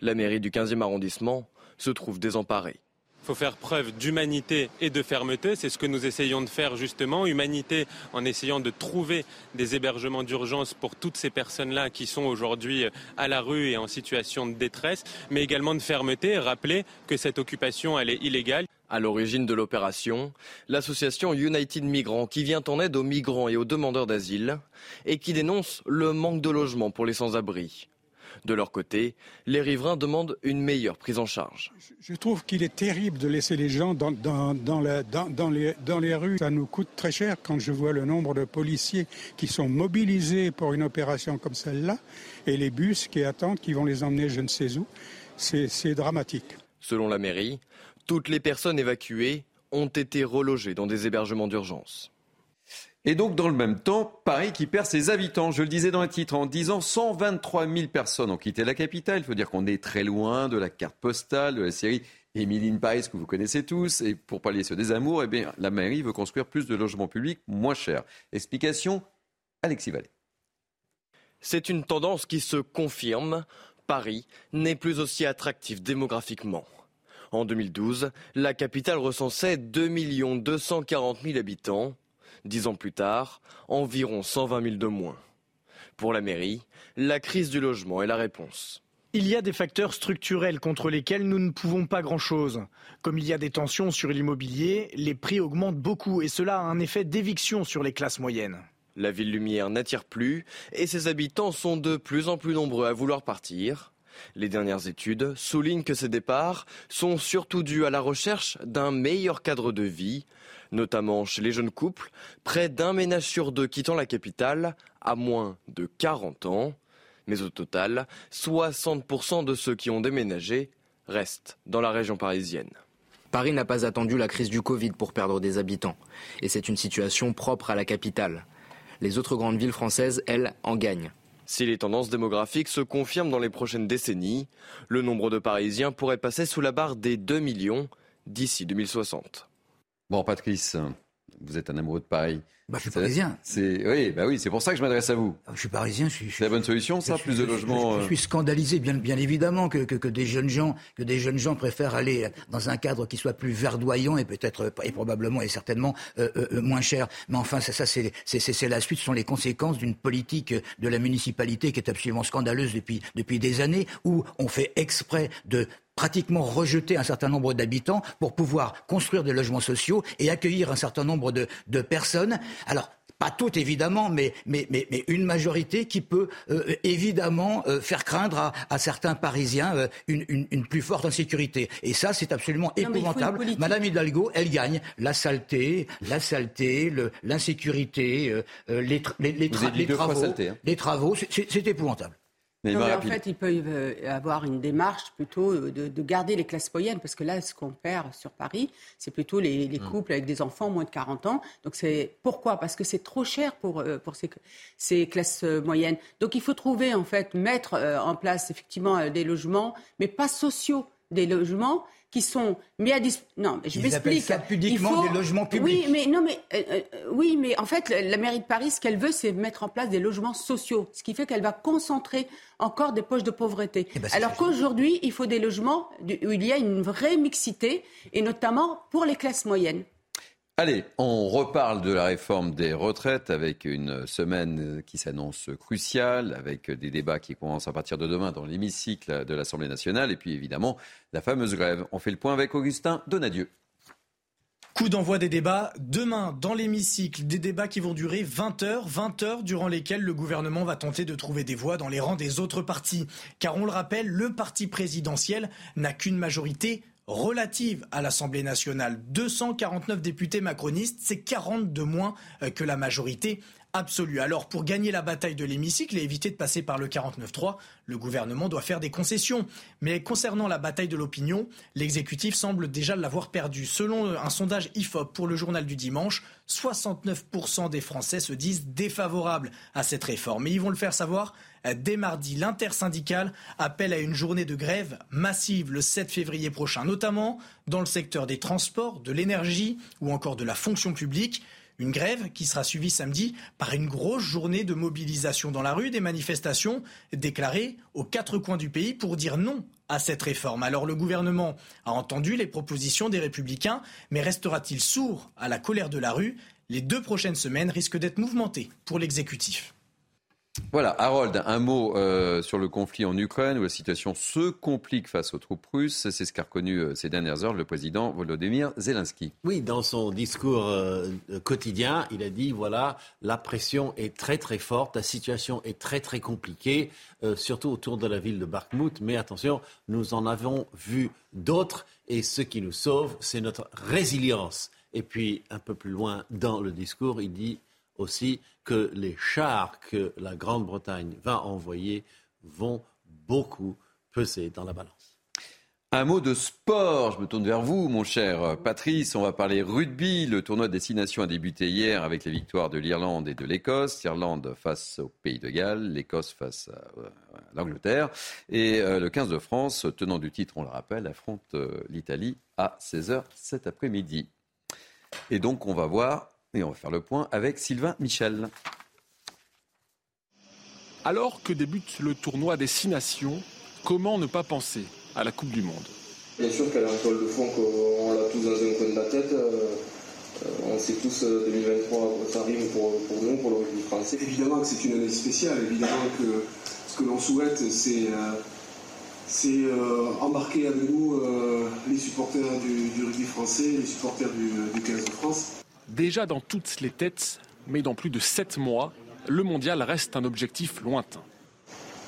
S2: La mairie du 15e arrondissement se trouve désemparée.
S27: Il faut faire preuve d'humanité et de fermeté. C'est ce que nous essayons de faire justement. Humanité en essayant de trouver des hébergements d'urgence pour toutes ces personnes-là qui sont aujourd'hui à la rue et en situation de détresse, mais également de fermeté. Rappeler que cette occupation, elle est illégale.
S2: À l'origine de l'opération, l'association United Migrants qui vient en aide aux migrants et aux demandeurs d'asile et qui dénonce le manque de logement pour les sans-abri. De leur côté, les riverains demandent une meilleure prise en charge.
S28: Je trouve qu'il est terrible de laisser les gens dans, les, dans, les, rues. Ça nous coûte très cher quand je vois le nombre de policiers qui sont mobilisés pour une opération comme celle-là et les bus qui attendent, qui vont les emmener je ne sais où. C'est dramatique.
S2: Selon la mairie, toutes les personnes évacuées ont été relogées dans des hébergements d'urgence.
S1: Et donc, dans le même temps, Paris qui perd ses habitants. Je le disais dans le titre, en disant 123 000 personnes ont quitté la capitale. Il faut dire qu'on est très loin de la carte postale, de la série Emily Paris que vous connaissez tous. Et pour pallier ce désamour, eh bien, la mairie veut construire plus de logements publics moins chers. Explication, Alexis Vallée.
S2: C'est une tendance qui se confirme. Paris n'est plus aussi attractif démographiquement. En 2012, la capitale recensait 2 240 000 habitants. Dix ans plus tard, environ 120 000 de moins. Pour la mairie, la crise du logement est la réponse.
S29: Il y a des facteurs structurels contre lesquels nous ne pouvons pas grand-chose. Comme il y a des tensions sur l'immobilier, les prix augmentent beaucoup et cela a un effet d'éviction sur les classes moyennes.
S2: La ville lumière n'attire plus et ses habitants sont de plus en plus nombreux à vouloir partir. Les dernières études soulignent que ces départs sont surtout dus à la recherche d'un meilleur cadre de vie, notamment chez les jeunes couples, près d'un ménage sur deux quittant la capitale à moins de 40 ans. Mais au total, 60% de ceux qui ont déménagé restent dans la région parisienne.
S30: Paris n'a pas attendu la crise du Covid pour perdre des habitants. Et c'est une situation propre à la capitale. Les autres grandes villes françaises, elles, en gagnent.
S2: Si les tendances démographiques se confirment dans les prochaines décennies, le nombre de Parisiens pourrait passer sous la barre des 2 millions d'ici 2060.
S1: Bon, Patrice, vous êtes un amoureux de Paris.
S9: Bah, je suis parisien.
S1: C'est oui, bah oui, c'est pour ça que je m'adresse à vous.
S9: Ah, je suis parisien. Je suis.
S1: C'est la bonne solution, ça, plus de logements.
S9: Je, suis euh. scandalisé, bien, bien évidemment, que, que, des jeunes gens, que des jeunes gens préfèrent aller dans un cadre qui soit plus verdoyant et peut-être et probablement et certainement euh, euh, moins cher. Mais enfin, ça, ça c'est c'est la suite, ce sont les conséquences d'une politique de la municipalité qui est absolument scandaleuse depuis depuis des années, où on fait exprès de pratiquement rejeter un certain nombre d'habitants pour pouvoir construire des logements sociaux et accueillir un certain nombre de, de personnes. Alors, pas toutes évidemment, mais, mais, mais, mais, une majorité qui peut euh, évidemment euh, faire craindre à, à certains Parisiens euh, une, une, une, plus forte insécurité. Et ça, c'est absolument épouvantable. Madame Hidalgo, elle gagne la saleté, la saleté, l'insécurité, les, les, les, les, travaux, hein. les travaux, c'est épouvantable
S25: en fait, ils peuvent euh, avoir une démarche plutôt euh, de, garder les classes moyennes, parce que là, ce qu'on perd sur Paris, c'est plutôt les, mm. couples avec des enfants moins de 40 ans. Donc, c'est pourquoi? Parce que c'est trop cher pour, euh, pour ces, ces, classes moyennes. Donc, il faut trouver, en fait, mettre en place effectivement des logements, mais pas sociaux, des logements qui sont mis à disposition. Non, je m'explique.
S9: ça pudiquement des logements publics.
S25: Oui, mais non, mais euh, euh, oui, mais en fait, la mairie de Paris, ce qu'elle veut, c'est mettre en place des logements sociaux, ce qui fait qu'elle va concentrer encore des poches de pauvreté. Eh ben, Alors qu'aujourd'hui, il faut des logements où il y a une vraie mixité, et notamment pour les classes moyennes.
S1: Allez, on reparle de la réforme des retraites avec une semaine qui s'annonce cruciale, avec des débats qui commencent à partir de demain dans l'hémicycle de l'Assemblée nationale, et puis évidemment la fameuse grève. On fait le point avec Augustin Donadieu.
S29: Coup d'envoi des débats demain dans l'hémicycle, des débats qui vont durer 20 heures, 20 heures durant lesquelles le gouvernement va tenter de trouver des voix dans les rangs des autres partis. Car on le rappelle, le parti présidentiel n'a qu'une majorité relative à l'Assemblée nationale. 249 députés macronistes, c'est 40 de moins euh, que la majorité absolue. Alors pour gagner la bataille de l'hémicycle et éviter de passer par le 49-3, le gouvernement doit faire des concessions. Mais concernant la bataille de l'opinion, l'exécutif semble déjà l'avoir perdue. Selon un sondage IFOP pour le journal du dimanche, 69% des Français se disent défavorables à cette réforme. Et ils vont le faire savoir Dès mardi, l'intersyndicale appelle à une journée de grève massive le 7 février prochain, notamment dans le secteur des transports, de l'énergie ou encore de la fonction publique. Une grève qui sera suivie samedi par une grosse journée de mobilisation dans la rue, des manifestations déclarées aux quatre coins du pays pour dire non à cette réforme. Alors le gouvernement a entendu les propositions des républicains, mais restera-t-il sourd à la colère de la rue? Les deux prochaines semaines risquent d'être mouvementées pour l'exécutif.
S1: Voilà, Harold, un mot euh, sur le conflit en Ukraine où la situation se complique face aux troupes russes. C'est ce qu'a reconnu euh, ces dernières heures le président Volodymyr Zelensky.
S22: Oui, dans son discours euh, quotidien, il a dit voilà, la pression est très très forte, la situation est très très compliquée, surtout autour de la ville de Bakhmut. Mais attention, nous en avons vu d'autres et ce qui nous sauve, c'est notre résilience. Et puis, un peu plus loin dans le discours, il dit aussi que les chars que la Grande-Bretagne va envoyer vont beaucoup peser dans la balance.
S1: Un mot de sport, je me tourne vers vous, mon cher Patrice. On va parler rugby. Le tournoi de destination a débuté hier avec les victoires de l'Irlande et de l'Écosse. L'Irlande face au Pays de Galles, l'Écosse face à, l'Angleterre. Et euh, le 15 de France, tenant du titre, on le rappelle, affronte euh, l'Italie à 16h cet après-midi. Et donc, on va voir et on va faire le point avec Sylvain Michel.
S31: Alors que débute le tournoi des Six Nations, comment ne pas penser à la Coupe du Monde?
S32: Bien sûr qu'elle est un toile de fond qu'on l'a tous dans un coin de la tête. Euh, on sait tous 2023 euh, ça arrive pour, nous, pour le rugby français.
S33: Évidemment que c'est une année spéciale. Évidemment que ce que l'on souhaite, c'est euh, embarquer avec nous les supporters du, rugby français, les supporters du, du 15 de France.
S31: Déjà dans toutes les têtes, mais dans plus de 7 mois, le mondial reste un objectif lointain.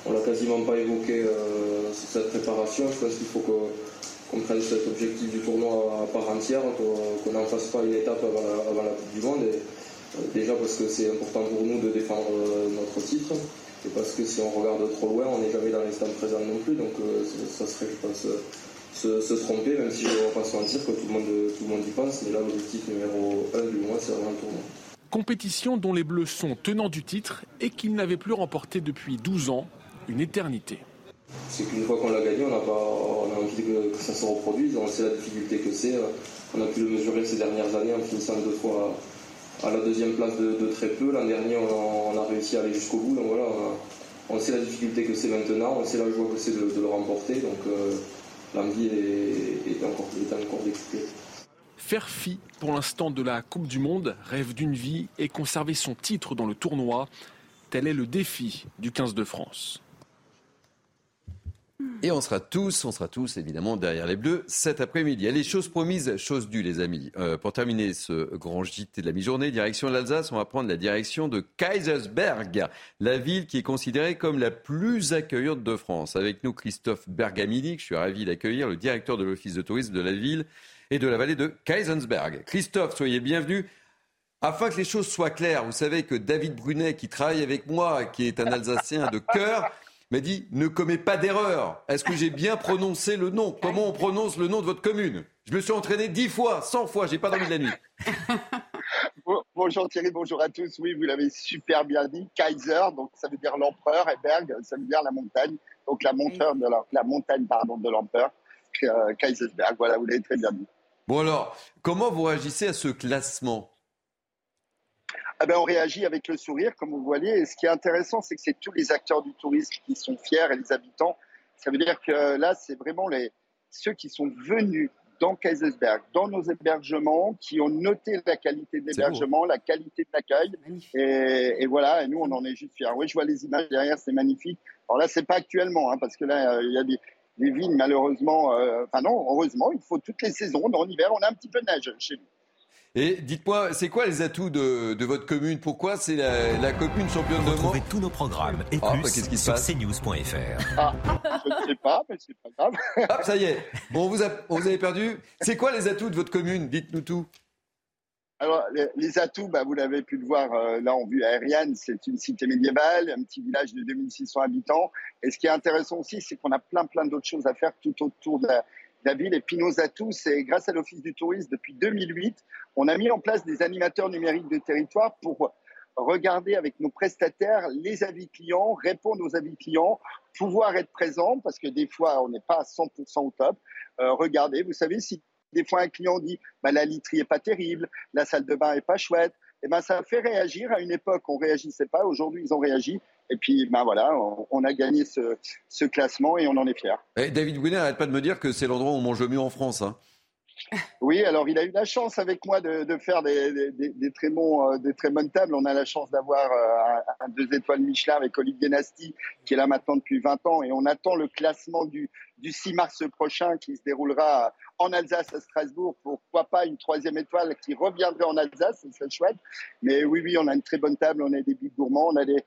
S32: On n'a quasiment pas évoqué euh, cette préparation. Je pense qu'il faut qu'on prenne cet objectif du tournoi à part entière, qu'on n'en fasse pas une étape avant la, Coupe du Monde. Euh, déjà parce que c'est important pour nous de défendre euh, notre titre. Et parce que si on regarde trop loin, on n'est jamais dans l'instant présent non plus. Donc ça serait, je pense, se, tromper, même si ne vais pas se mentir que tout le, monde, tout le monde y pense. Mais là, l'objectif numéro 1 du mois, c'est vraiment le tournoi.
S31: Compétition dont les Bleus sont tenants du titre et qu'ils n'avaient plus remporté depuis 12 ans, une éternité.
S32: C'est qu'une fois qu'on l'a gagné, on a, pas, on a envie que, ça se reproduise. On sait la difficulté que c'est. On a pu le mesurer ces dernières années en finissant deux fois à, la deuxième place de, très peu. L'an dernier, on a, réussi à aller jusqu'au bout. Donc voilà, on, sait la difficulté que c'est maintenant. On sait la joie que c'est de, le remporter. Donc euh, l'envie est, encore, encore
S31: Faire fi pour l'instant de la Coupe du Monde, rêve d'une vie et conserver son titre dans le tournoi, tel est le défi du 15 de France.
S1: Et on sera tous, on sera tous évidemment derrière les Bleus cet après-midi. Allez, chose promise, chose due, les amis. Euh, pour terminer ce grand JT de la mi-journée, direction l'Alsace, on va prendre la direction de Kaisersberg, la ville qui est considérée comme la plus accueillante de France. Avec nous, Christophe Bergamini, que je suis ravi d'accueillir, le directeur de l'office de tourisme de la ville et de la vallée de Kaisersberg. Christophe, soyez bienvenu. Afin que les choses soient claires, vous savez que David Brunet, qui travaille avec moi, qui est un Alsacien de cœur, m'a dit ne commets pas d'erreur. Est-ce que j'ai bien prononcé le nom? Comment on prononce le nom de votre commune? Je me suis entraîné dix fois, cent fois, j'ai pas dormi de la nuit.
S34: bonjour Thierry, bonjour à tous. Oui, vous l'avez super bien dit. Kaiser, donc ça veut dire l'empereur, et Berg, ça veut dire la montagne. Donc la, montagne de la, montagne pardon, de l'empereur. Kaisersberg. Voilà, vous l'avez très bien dit.
S1: Bon alors, comment vous réagissez à ce classement?
S34: Ah ben, on réagit avec le sourire, comme vous voyez. Et ce qui est intéressant, c'est que c'est tous les acteurs du tourisme qui sont fiers et les habitants. Ça veut dire que là, c'est vraiment les, ceux qui sont venus dans Kaisersberg, dans nos hébergements, qui ont noté la qualité de l'hébergement, la qualité de l'accueil. Et, et, voilà, et nous, on en est juste fiers. Oui, je vois les images derrière, c'est magnifique. Alors là, c'est pas actuellement, hein, parce que là, il y a des, des vignes, malheureusement. Euh, enfin non, heureusement, il faut toutes les saisons. Dans l'hiver, on a un petit peu de neige chez nous.
S1: Et dites-moi, c'est quoi les atouts de, de votre commune? Pourquoi c'est la, la, commune championne de monde
S35: Retrouvez tous nos programmes et
S1: oh,
S35: plus
S1: bah, qu'est-ce qui se
S35: sur
S1: passe?
S35: cnews.fr.
S34: Ah, je ne sais pas, mais c'est pas grave.
S1: Hop, ça y est. Bon, vous, a, vous avez perdu. C'est quoi les atouts de votre commune? Dites-nous tout.
S34: Alors, les, les atouts, bah, vous l'avez pu le voir euh, là en vue aérienne, c'est une cité médiévale, un petit village de 2600 habitants. Et ce qui est intéressant aussi, c'est qu'on a plein, plein d'autres choses à faire tout autour de la, la ville. Et puis nos atouts, c'est grâce à l'Office du tourisme, depuis 2008, on a mis en place des animateurs numériques de territoire pour regarder avec nos prestataires les avis clients, répondre aux avis clients, pouvoir être présent, parce que des fois, on n'est pas à 100% au top. Euh, regardez, vous savez, si des fois un client dit bah, la literie est pas terrible, la salle de bain est pas chouette, et ben ça fait réagir. À une époque, on réagissait pas. Aujourd'hui, ils ont réagi. Et puis, ben voilà, on, a gagné ce, classement et on en est fiers.
S1: Et David Wiener n'arrête pas de me dire que c'est l'endroit où on mange le mieux en France. Hein.
S34: Oui, alors il a eu la chance avec moi de, de faire des, des, des, très bons, euh, des très bonnes tables. On a la chance d'avoir euh, un, un, deux étoiles Michelin avec Olivier Nasty, qui est là maintenant depuis 20 ans. Et on attend le classement du, du 6 mars prochain qui se déroulera en Alsace à Strasbourg. Pourquoi pas une troisième étoile qui reviendrait en Alsace, ce serait chouette. Mais oui, oui, on a une très bonne table. On a des bigs gourmands, on a des,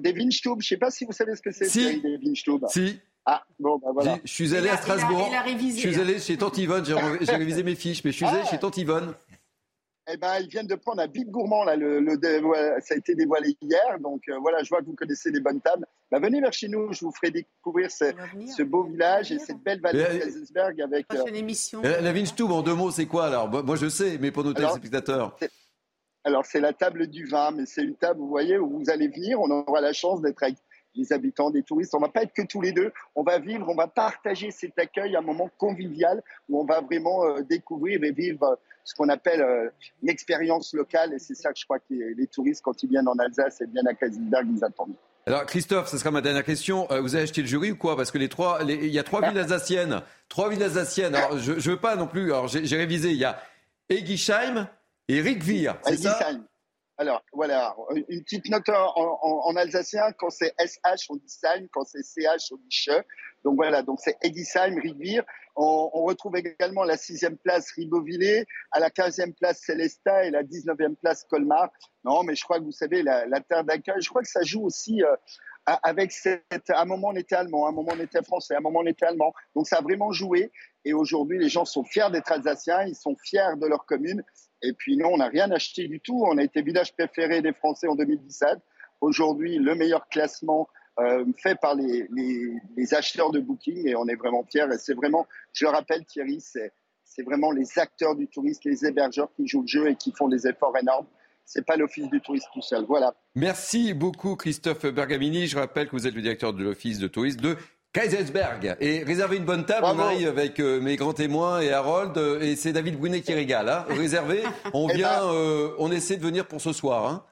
S34: des Winstub. Je ne sais pas si vous savez ce que c'est,
S1: si.
S34: des Winstub.
S1: Si.
S34: Ah, bon, bah voilà.
S1: Je suis allé à Strasbourg.
S25: il a- il a révisé,
S1: je suis
S25: là.
S1: allé chez Tante Yvonne. J'ai révisé mes fiches, mais je suis allé
S34: Ah.
S1: chez Tante Yvonne.
S34: Eh ben, ils viennent de prendre un big gourmand là. Le, le ça a été dévoilé hier, donc euh, voilà. Je vois que vous connaissez les bonnes tables. Bah, venez vers chez nous. Je vous ferai découvrir ce, ce beau village et cette belle vallée de Kaisersberg avec. euh,
S25: Prochaine émission.
S1: La, la Winstube, en deux mots, c'est quoi alors? Moi, je sais, mais pour nos téléspectateurs.
S34: Alors, c'est la table du vin, mais c'est une table, vous voyez, où vous allez venir. On aura la chance d'être avec les habitants, des touristes. On va pas être que tous les deux. On va vivre, on va partager cet accueil, un moment convivial où on va vraiment euh, découvrir et vivre euh, ce qu'on appelle euh, l'expérience locale. Et c'est ça que je crois que les, les touristes, quand ils viennent en Alsace et viennent à Kaisersberg, ils attendent.
S1: Alors Christophe, ce sera ma dernière question. Euh, vous avez acheté le jury ou quoi? Parce que les trois, les- il y a trois villes alsaciennes. Trois villes alsaciennes. Alors je, je veux pas non plus. Alors j'ai révisé. Il y a Egisheim et Rickvir. C'est ça?
S34: Alors, voilà, une petite note en, en- en alsacien, quand c'est SH, on dit Seim, quand c'est CH, on dit Che. Donc voilà, donc c'est Egisheim, Rivière. On, on retrouve également la sixième place Ribeauvillé, à la quinzième place Célestat et la dix-neuvième place Colmar. Non, mais je crois que vous savez, la, la terre d'accueil, je crois que ça joue aussi euh, avec cette... À un moment, on était allemand, à un moment, on était français, à un moment, on était allemand. Donc ça a vraiment joué. Et aujourd'hui, les gens sont fiers d'être alsaciens, ils sont fiers de leur commune. Et puis non, on n'a rien acheté du tout. On a été village préféré des Français en 2017. Aujourd'hui, le meilleur classement euh, fait par les, acheteurs de Booking et on est vraiment fiers. Et c'est vraiment, je le rappelle Thierry, c'est c'est vraiment les acteurs du tourisme, les hébergeurs qui jouent le jeu et qui font des efforts énormes. C'est pas l'office du tourisme tout seul. Voilà.
S1: Merci beaucoup Christophe Bergamini. Je rappelle que vous êtes le directeur de l'office de tourisme de Kaisersberg. Et réservez une bonne table.
S34: Bravo.
S1: On arrive avec euh, mes grands témoins et Harold. euh, Et c'est David Brunet qui régale. Hein. Réservez. On
S34: Eh
S1: vient.
S34: ben-
S1: euh, on essaie de venir pour ce soir. Hein.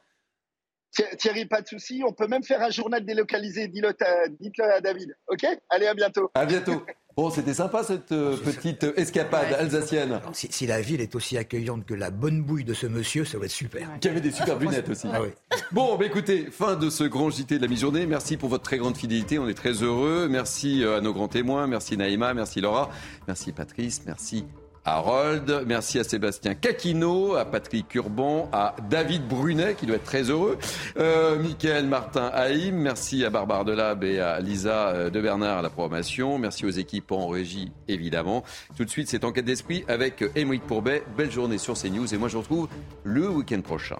S34: Thi- Thierry, pas de souci. On peut même faire un journal délocalisé. À- Dites-le à David. OK? Allez, à bientôt.
S1: À bientôt. Bon, c'était sympa cette euh, petite euh, escapade alsacienne.
S9: Si, si la ville est aussi accueillante que la bonne bouille de ce monsieur, ça va être super.
S1: Qui avait des super lunettes aussi.
S9: Ah oui.
S1: Bon, bah écoutez, fin de ce grand JT de la mi-journée. Merci pour votre très grande fidélité. On est très heureux. Merci euh, à nos grands témoins. Merci Naïma. Merci Laura. Merci Patrice. Merci Harold. Merci à Sébastien Caquino, à Patrick Urban, à David Brunet, qui doit être très heureux. Euh, Michael Martin Haïm. Merci à Barbare Delab et à Lisa euh, de Bernard à la programmation. Merci aux équipes en régie, évidemment. Tout de suite, c'est Enquête d'esprit avec Émeric Pourbet. Belle journée sur CNews. Et moi, je vous retrouve le week-end prochain.